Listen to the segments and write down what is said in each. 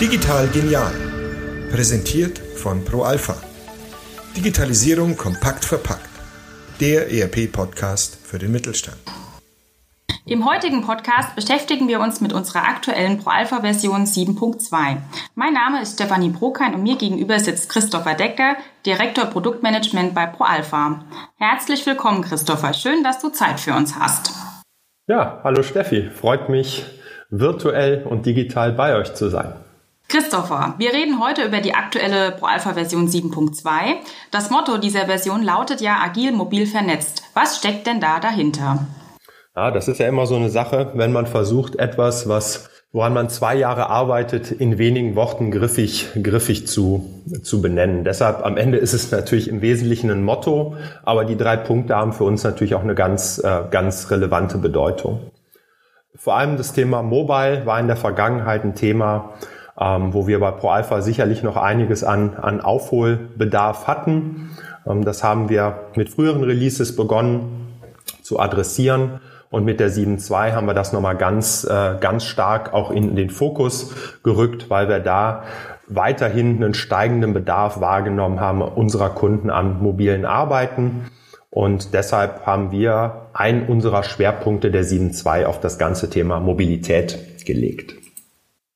Digital genial. Präsentiert von ProAlpha. Digitalisierung kompakt verpackt. Der ERP-Podcast für den Mittelstand. Im heutigen Podcast beschäftigen wir uns mit unserer aktuellen ProAlpha-Version 7.2. Mein Name ist Stefanie Brokein und mir gegenüber sitzt Christopher Decker, Direktor Produktmanagement bei ProAlpha. Herzlich willkommen, Christopher. Schön, dass du Zeit für uns hast. Ja, hallo Steffi. Freut mich, virtuell und digital bei euch zu sein. Christopher, wir reden heute über die aktuelle ProAlpha-Version 7.2. Das Motto dieser Version lautet ja agil, mobil, vernetzt. Was steckt denn da dahinter? Ja, das ist ja immer so eine Sache, wenn man versucht, etwas, was woran man zwei Jahre arbeitet, in wenigen Worten griffig, griffig zu, zu benennen. Deshalb am Ende ist es natürlich im Wesentlichen ein Motto, aber die drei Punkte haben für uns natürlich auch eine ganz, äh, ganz relevante Bedeutung. Vor allem das Thema Mobile war in der Vergangenheit ein Thema, ähm, wo wir bei ProAlpha sicherlich noch einiges an, an Aufholbedarf hatten. Ähm, das haben wir mit früheren Releases begonnen zu adressieren. Und mit der 7.2 haben wir das nochmal ganz, äh, ganz stark auch in den Fokus gerückt, weil wir da weiterhin einen steigenden Bedarf wahrgenommen haben unserer Kunden an mobilen Arbeiten. Und deshalb haben wir einen unserer Schwerpunkte der 7.2 auf das ganze Thema Mobilität gelegt.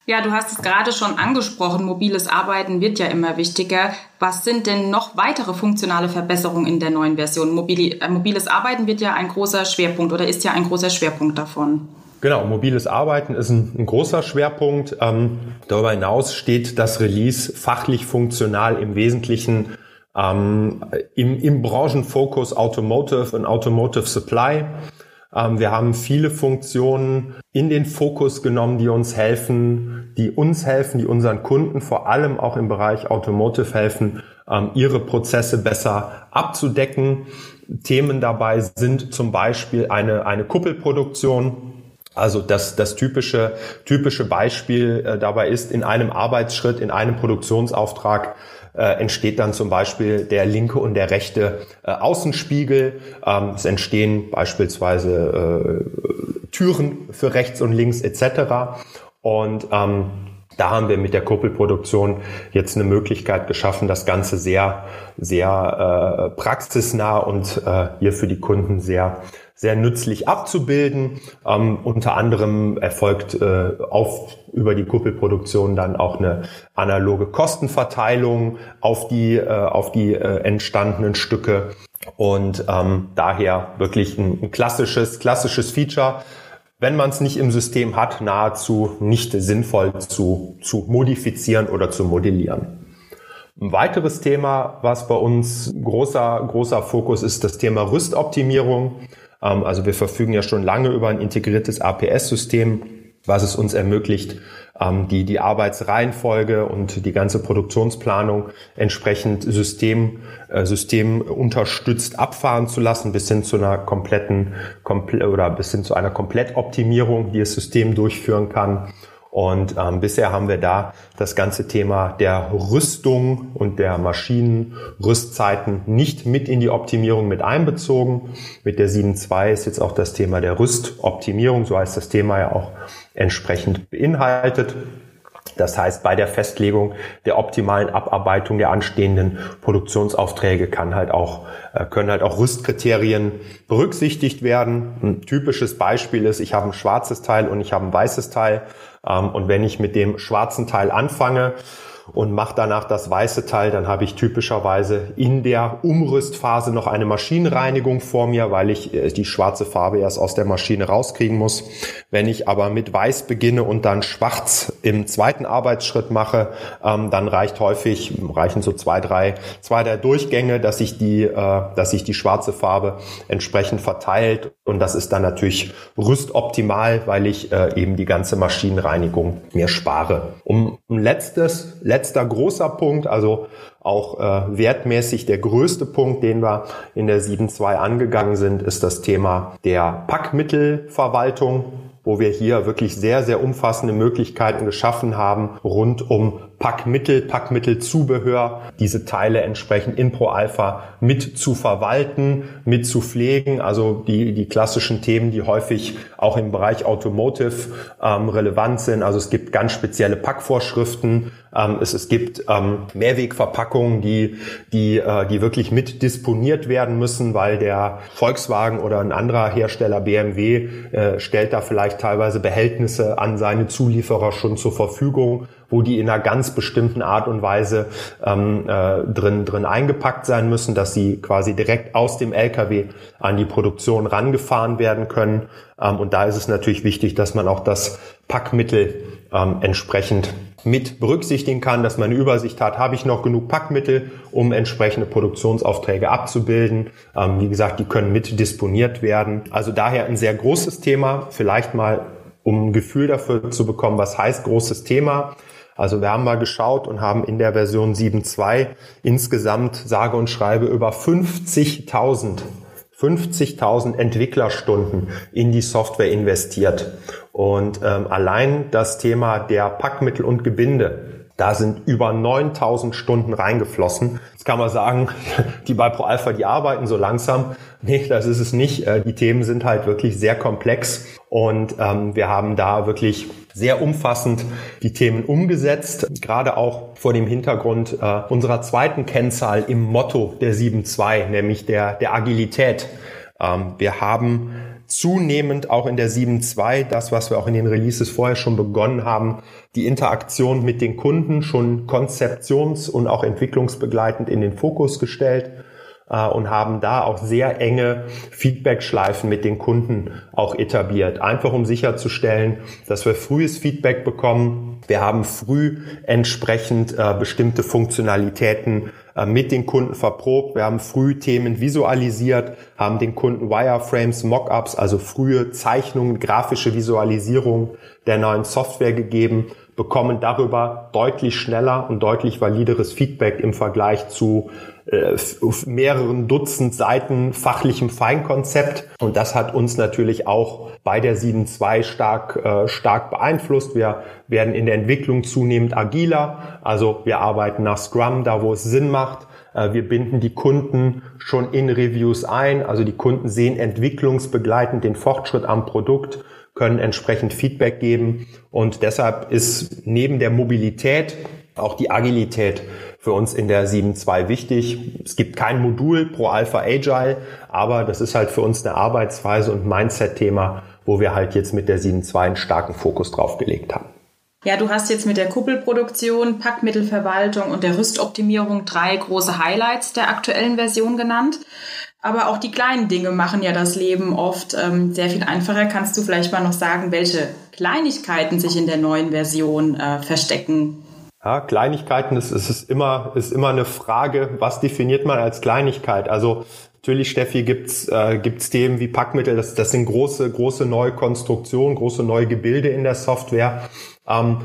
Ja, du hast es gerade schon angesprochen, mobiles Arbeiten wird ja immer wichtiger. Was sind denn noch weitere funktionale Verbesserungen in der neuen Version? Mobili äh, mobiles Arbeiten wird ja ein großer Schwerpunkt oder ist ja ein großer Schwerpunkt davon. Genau, mobiles Arbeiten ist ein, ein großer Schwerpunkt. Ähm, darüber hinaus steht das Release fachlich funktional im Wesentlichen ähm, im, im Branchenfokus Automotive und Automotive Supply. Ähm, wir haben viele Funktionen in den Fokus genommen, die uns helfen, die uns helfen, die unseren Kunden vor allem auch im Bereich Automotive helfen, ähm, ihre Prozesse besser abzudecken. Themen dabei sind zum Beispiel eine, eine Kuppelproduktion, also das, das typische, typische Beispiel äh, dabei ist, in einem Arbeitsschritt, in einem Produktionsauftrag äh, entsteht dann zum Beispiel der linke und der rechte äh, Außenspiegel. Ähm, es entstehen beispielsweise äh, Türen für rechts und links etc. Und ähm, da haben wir mit der Kuppelproduktion jetzt eine Möglichkeit geschaffen, das Ganze sehr, sehr äh, praxisnah und äh, hier für die Kunden sehr sehr nützlich abzubilden. Ähm, unter anderem erfolgt äh, auf über die Kuppelproduktion dann auch eine analoge Kostenverteilung auf die äh, auf die äh, entstandenen Stücke und ähm, daher wirklich ein, ein klassisches klassisches Feature wenn man es nicht im System hat, nahezu nicht sinnvoll zu, zu modifizieren oder zu modellieren. Ein weiteres Thema, was bei uns großer, großer Fokus ist, das Thema Rüstoptimierung. Ähm, also wir verfügen ja schon lange über ein integriertes APS-System, was es uns ermöglicht, ähm, die, die Arbeitsreihenfolge und die ganze Produktionsplanung entsprechend System, äh, System unterstützt abfahren zu lassen, bis hin zu einer kompletten, komple oder bis hin zu einer Komplettoptimierung, die das System durchführen kann. Und ähm, bisher haben wir da das ganze Thema der Rüstung und der Maschinenrüstzeiten nicht mit in die Optimierung mit einbezogen. Mit der 7.2 ist jetzt auch das Thema der Rüstoptimierung, so heißt das Thema ja auch entsprechend beinhaltet. Das heißt, bei der Festlegung der optimalen Abarbeitung der anstehenden Produktionsaufträge kann halt auch, äh, können halt auch Rüstkriterien berücksichtigt werden. Ein typisches Beispiel ist, ich habe ein schwarzes Teil und ich habe ein weißes Teil. Ähm, und wenn ich mit dem schwarzen Teil anfange, und mache danach das weiße Teil, dann habe ich typischerweise in der Umrüstphase noch eine Maschinenreinigung vor mir, weil ich äh, die schwarze Farbe erst aus der Maschine rauskriegen muss. Wenn ich aber mit weiß beginne und dann schwarz im zweiten Arbeitsschritt mache, ähm, dann reicht häufig, reichen so zwei, drei, zwei der Durchgänge, dass sich die, äh, dass sich die schwarze Farbe entsprechend verteilt und das ist dann natürlich rüstoptimal, weil ich äh, eben die ganze Maschinenreinigung mir spare. Um ein letztes, letzter großer Punkt, also auch äh, wertmäßig der größte Punkt, den wir in der 7.2 angegangen sind, ist das Thema der Packmittelverwaltung wo wir hier wirklich sehr, sehr umfassende Möglichkeiten geschaffen haben, rund um Packmittel, Packmittelzubehör, diese Teile entsprechend in ProAlpha mit zu verwalten, mit zu pflegen. Also die, die klassischen Themen, die häufig auch im Bereich Automotive ähm, relevant sind. Also es gibt ganz spezielle Packvorschriften. Ähm, es, es gibt ähm, Mehrwegverpackungen, die, die, äh, die wirklich mit disponiert werden müssen, weil der Volkswagen oder ein anderer Hersteller BMW äh, stellt da vielleicht teilweise Behältnisse an seine Zulieferer schon zur Verfügung wo die in einer ganz bestimmten Art und Weise ähm, äh, drin, drin eingepackt sein müssen, dass sie quasi direkt aus dem LKW an die Produktion rangefahren werden können. Ähm, und da ist es natürlich wichtig, dass man auch das Packmittel ähm, entsprechend mit berücksichtigen kann, dass man eine Übersicht hat, habe ich noch genug Packmittel, um entsprechende Produktionsaufträge abzubilden. Ähm, wie gesagt, die können mit disponiert werden. Also daher ein sehr großes Thema. Vielleicht mal, um ein Gefühl dafür zu bekommen, was heißt großes Thema. Also wir haben mal geschaut und haben in der Version 7.2 insgesamt sage und schreibe über 50.000 50.000 Entwicklerstunden in die Software investiert. Und ähm, allein das Thema der Packmittel und Gebinde, da sind über 9000 Stunden reingeflossen. Jetzt kann man sagen, die bei ProAlpha, die arbeiten so langsam. Nee, das ist es nicht. Äh, die Themen sind halt wirklich sehr komplex und ähm, wir haben da wirklich sehr umfassend die Themen umgesetzt, gerade auch vor dem Hintergrund äh, unserer zweiten Kennzahl im Motto der 7.2, nämlich der, der Agilität. Ähm, wir haben zunehmend auch in der 7.2, das, was wir auch in den Releases vorher schon begonnen haben, die Interaktion mit den Kunden schon konzeptions- und auch entwicklungsbegleitend in den Fokus gestellt äh, und haben da auch sehr enge Feedback-Schleifen mit den Kunden auch etabliert. Einfach um sicherzustellen, dass wir frühes Feedback bekommen. Wir haben früh entsprechend äh, bestimmte Funktionalitäten mit den Kunden verprobt. Wir haben früh Themen visualisiert, haben den Kunden Wireframes, Mockups, also frühe Zeichnungen, grafische Visualisierung der neuen Software gegeben bekommen darüber deutlich schneller und deutlich valideres Feedback im Vergleich zu äh, mehreren Dutzend Seiten fachlichem Feinkonzept. Und das hat uns natürlich auch bei der 7.2 stark, äh, stark beeinflusst. Wir werden in der Entwicklung zunehmend agiler. Also wir arbeiten nach Scrum, da wo es Sinn macht. Äh, wir binden die Kunden schon in Reviews ein. Also die Kunden sehen entwicklungsbegleitend den Fortschritt am Produkt können entsprechend Feedback geben. Und deshalb ist neben der Mobilität auch die Agilität für uns in der 7.2 wichtig. Es gibt kein Modul pro Alpha Agile, aber das ist halt für uns eine Arbeitsweise und Mindset-Thema, wo wir halt jetzt mit der 7.2 einen starken Fokus drauf gelegt haben. Ja, du hast jetzt mit der Kuppelproduktion, Packmittelverwaltung und der Rüstoptimierung drei große Highlights der aktuellen Version genannt. Aber auch die kleinen Dinge machen ja das Leben oft ähm, sehr viel einfacher. Kannst du vielleicht mal noch sagen, welche Kleinigkeiten sich in der neuen Version äh, verstecken? Ja, Kleinigkeiten, das ist, ist, immer, ist immer eine Frage, was definiert man als Kleinigkeit? Also natürlich, Steffi, gibt's äh, gibt's Themen wie Packmittel, das, das sind große, große neue Konstruktionen, große neue Gebilde in der Software. Ähm,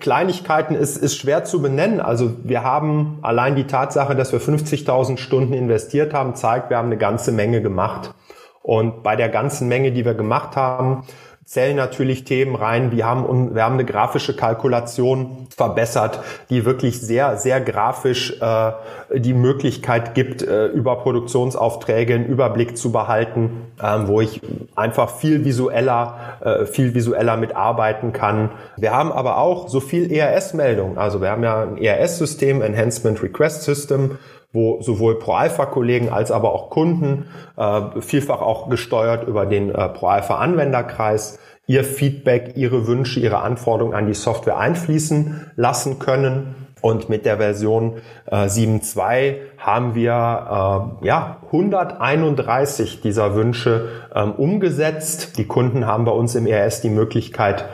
Kleinigkeiten ist, ist schwer zu benennen. Also wir haben allein die Tatsache, dass wir 50.000 Stunden investiert haben, zeigt, wir haben eine ganze Menge gemacht. Und bei der ganzen Menge, die wir gemacht haben, zählen natürlich Themen rein. Wir haben, wir haben eine grafische Kalkulation verbessert, die wirklich sehr, sehr grafisch äh, die Möglichkeit gibt, äh, über Produktionsaufträge einen Überblick zu behalten, ähm, wo ich einfach viel visueller, äh, viel visueller mitarbeiten kann. Wir haben aber auch so viel ERS-Meldungen. Also wir haben ja ein ERS-System, Enhancement Request System, wo sowohl Pro-Alpha-Kollegen als aber auch Kunden, äh, vielfach auch gesteuert über den äh, Pro-Alpha-Anwenderkreis, ihr Feedback, ihre Wünsche, ihre Anforderungen an die Software einfließen lassen können. Und mit der Version äh, 7.2 haben wir äh, ja 131 dieser Wünsche ähm, umgesetzt. Die Kunden haben bei uns im ERS die Möglichkeit,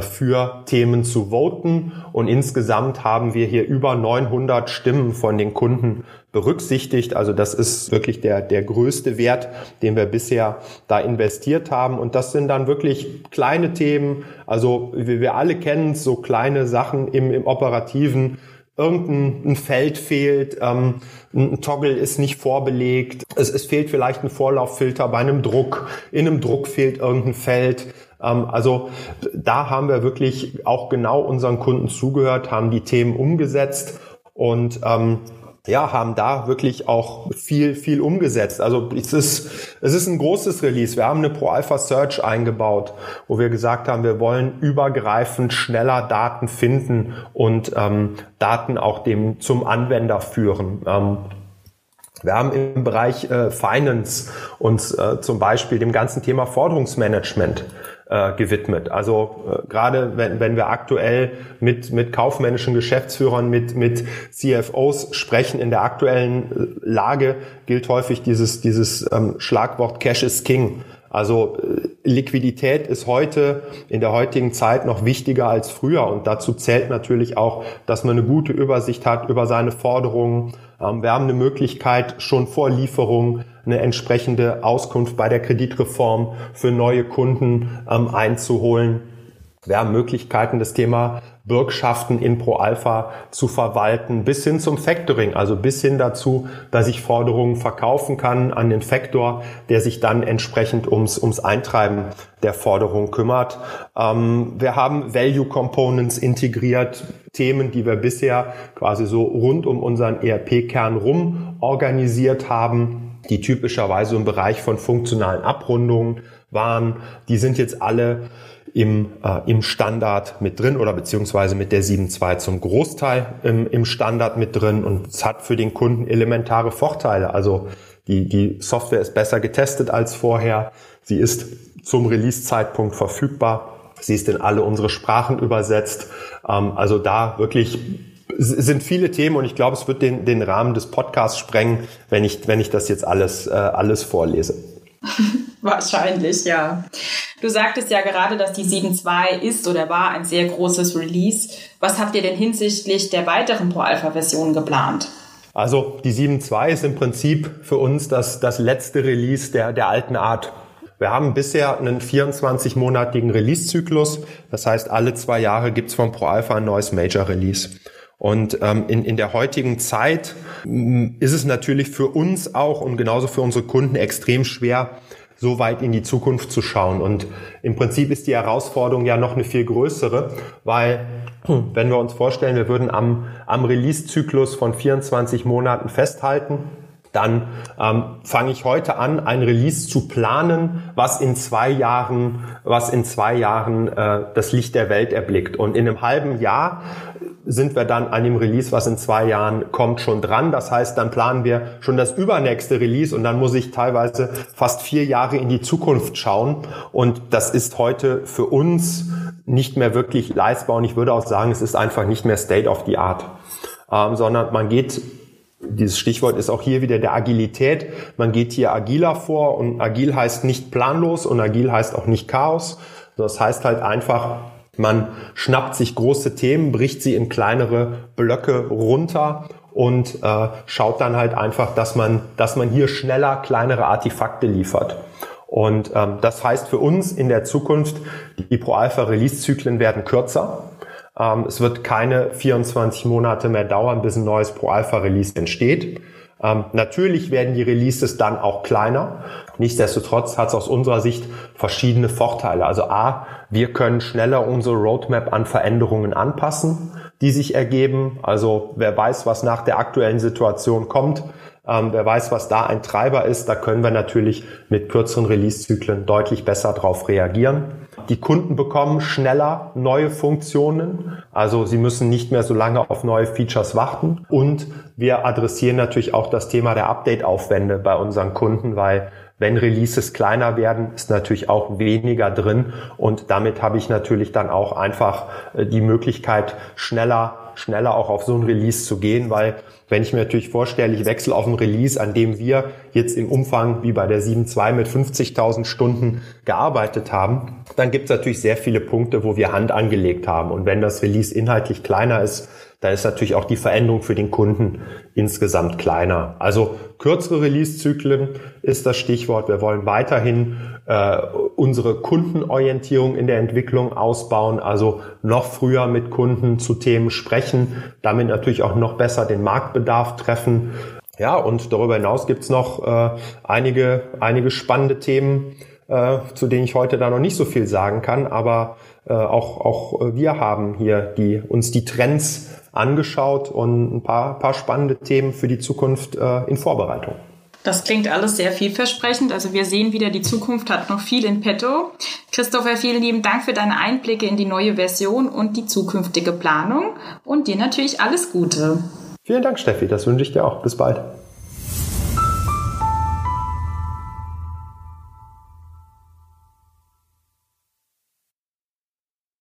für Themen zu voten. Und insgesamt haben wir hier über 900 Stimmen von den Kunden berücksichtigt. Also das ist wirklich der, der größte Wert, den wir bisher da investiert haben. Und das sind dann wirklich kleine Themen. Also wie wir alle kennen, so kleine Sachen im, im operativen irgendein Feld fehlt, ähm, ein Toggle ist nicht vorbelegt, es, es fehlt vielleicht ein Vorlauffilter bei einem Druck, in einem Druck fehlt irgendein Feld, also da haben wir wirklich auch genau unseren Kunden zugehört, haben die Themen umgesetzt und ähm, ja, haben da wirklich auch viel, viel umgesetzt. Also es ist, es ist ein großes Release. Wir haben eine Pro Alpha Search eingebaut, wo wir gesagt haben, wir wollen übergreifend schneller Daten finden und ähm, Daten auch dem zum Anwender führen. Ähm, wir haben im Bereich äh, Finance uns äh, zum Beispiel dem ganzen Thema Forderungsmanagement äh, gewidmet. Also äh, gerade wenn, wenn wir aktuell mit, mit kaufmännischen Geschäftsführern, mit, mit CFOs sprechen, in der aktuellen äh, Lage gilt häufig dieses, dieses ähm, Schlagwort Cash is King. Also äh, Liquidität ist heute in der heutigen Zeit noch wichtiger als früher und dazu zählt natürlich auch, dass man eine gute Übersicht hat über seine Forderungen. Ähm, wir haben eine Möglichkeit schon vor Lieferung eine entsprechende Auskunft bei der Kreditreform für neue Kunden ähm, einzuholen. Wir haben Möglichkeiten, das Thema Bürgschaften in Pro Alpha zu verwalten, bis hin zum Factoring, also bis hin dazu, dass ich Forderungen verkaufen kann an den Factor, der sich dann entsprechend ums, ums Eintreiben der Forderung kümmert. Ähm, wir haben Value Components integriert, Themen, die wir bisher quasi so rund um unseren ERP-Kern rum organisiert haben die typischerweise im Bereich von funktionalen Abrundungen waren, die sind jetzt alle im, äh, im Standard mit drin oder beziehungsweise mit der 7.2 zum Großteil im, im Standard mit drin und es hat für den Kunden elementare Vorteile. Also die, die Software ist besser getestet als vorher. Sie ist zum Release-Zeitpunkt verfügbar. Sie ist in alle unsere Sprachen übersetzt. Ähm, also da wirklich sind viele Themen und ich glaube, es wird den, den Rahmen des Podcasts sprengen, wenn ich, wenn ich das jetzt alles, äh, alles vorlese. Wahrscheinlich, ja. Du sagtest ja gerade, dass die 7.2 ist oder war ein sehr großes Release. Was habt ihr denn hinsichtlich der weiteren Pro-Alpha-Versionen geplant? Also die 7.2 ist im Prinzip für uns das, das letzte Release der, der alten Art. Wir haben bisher einen 24-monatigen Release-Zyklus. Das heißt, alle zwei Jahre gibt's von ProAlpha ein neues Major-Release. Und ähm, in, in der heutigen Zeit ist es natürlich für uns auch und genauso für unsere Kunden extrem schwer, so weit in die Zukunft zu schauen. Und im Prinzip ist die Herausforderung ja noch eine viel größere, weil wenn wir uns vorstellen, wir würden am, am Release-Zyklus von 24 Monaten festhalten, dann ähm, fange ich heute an, ein Release zu planen, was in zwei Jahren, was in zwei Jahren äh, das Licht der Welt erblickt. Und in einem halben Jahr sind wir dann an dem Release, was in zwei Jahren kommt, schon dran. Das heißt, dann planen wir schon das übernächste Release und dann muss ich teilweise fast vier Jahre in die Zukunft schauen. Und das ist heute für uns nicht mehr wirklich leistbar und ich würde auch sagen, es ist einfach nicht mehr State of the Art, ähm, sondern man geht dieses Stichwort ist auch hier wieder der Agilität. Man geht hier agiler vor und agil heißt nicht planlos und agil heißt auch nicht Chaos. Das heißt halt einfach, man schnappt sich große Themen, bricht sie in kleinere Blöcke runter und äh, schaut dann halt einfach, dass man, dass man hier schneller kleinere Artefakte liefert. Und ähm, das heißt für uns in der Zukunft, die Pro-Alpha-Release-Zyklen werden kürzer. Ähm, es wird keine 24 Monate mehr dauern, bis ein neues Pro-Alpha-Release entsteht. Ähm, natürlich werden die Releases dann auch kleiner. Nichtsdestotrotz hat es aus unserer Sicht verschiedene Vorteile. Also A, wir können schneller unsere Roadmap an Veränderungen anpassen, die sich ergeben. Also wer weiß, was nach der aktuellen Situation kommt, ähm, wer weiß, was da ein Treiber ist, da können wir natürlich mit kürzeren Release-Zyklen deutlich besser darauf reagieren. Die Kunden bekommen schneller neue Funktionen, also sie müssen nicht mehr so lange auf neue Features warten. Und wir adressieren natürlich auch das Thema der Update-Aufwände bei unseren Kunden, weil wenn Releases kleiner werden, ist natürlich auch weniger drin und damit habe ich natürlich dann auch einfach äh, die Möglichkeit, schneller schneller auch auf so ein Release zu gehen, weil wenn ich mir natürlich vorstelle, ich wechsle auf ein Release, an dem wir jetzt im Umfang wie bei der 7.2 mit 50.000 Stunden gearbeitet haben, dann gibt es natürlich sehr viele Punkte, wo wir Hand angelegt haben. Und wenn das Release inhaltlich kleiner ist, da ist natürlich auch die Veränderung für den Kunden insgesamt kleiner. Also kürzere Release-Zyklen ist das Stichwort. Wir wollen weiterhin äh, unsere Kundenorientierung in der Entwicklung ausbauen, also noch früher mit Kunden zu Themen sprechen, damit natürlich auch noch besser den Marktbedarf treffen. Ja, und darüber hinaus gibt's noch äh, einige, einige spannende Themen, äh, zu denen ich heute da noch nicht so viel sagen kann, aber äh, auch, auch wir haben hier die, uns die Trends angeschaut und ein paar, paar spannende Themen für die Zukunft äh, in Vorbereitung. Das klingt alles sehr vielversprechend. Also wir sehen wieder, die Zukunft hat noch viel in petto. Christopher, vielen lieben Dank für deine Einblicke in die neue Version und die zukünftige Planung und dir natürlich alles Gute. Vielen Dank, Steffi. Das wünsche ich dir auch. Bis bald.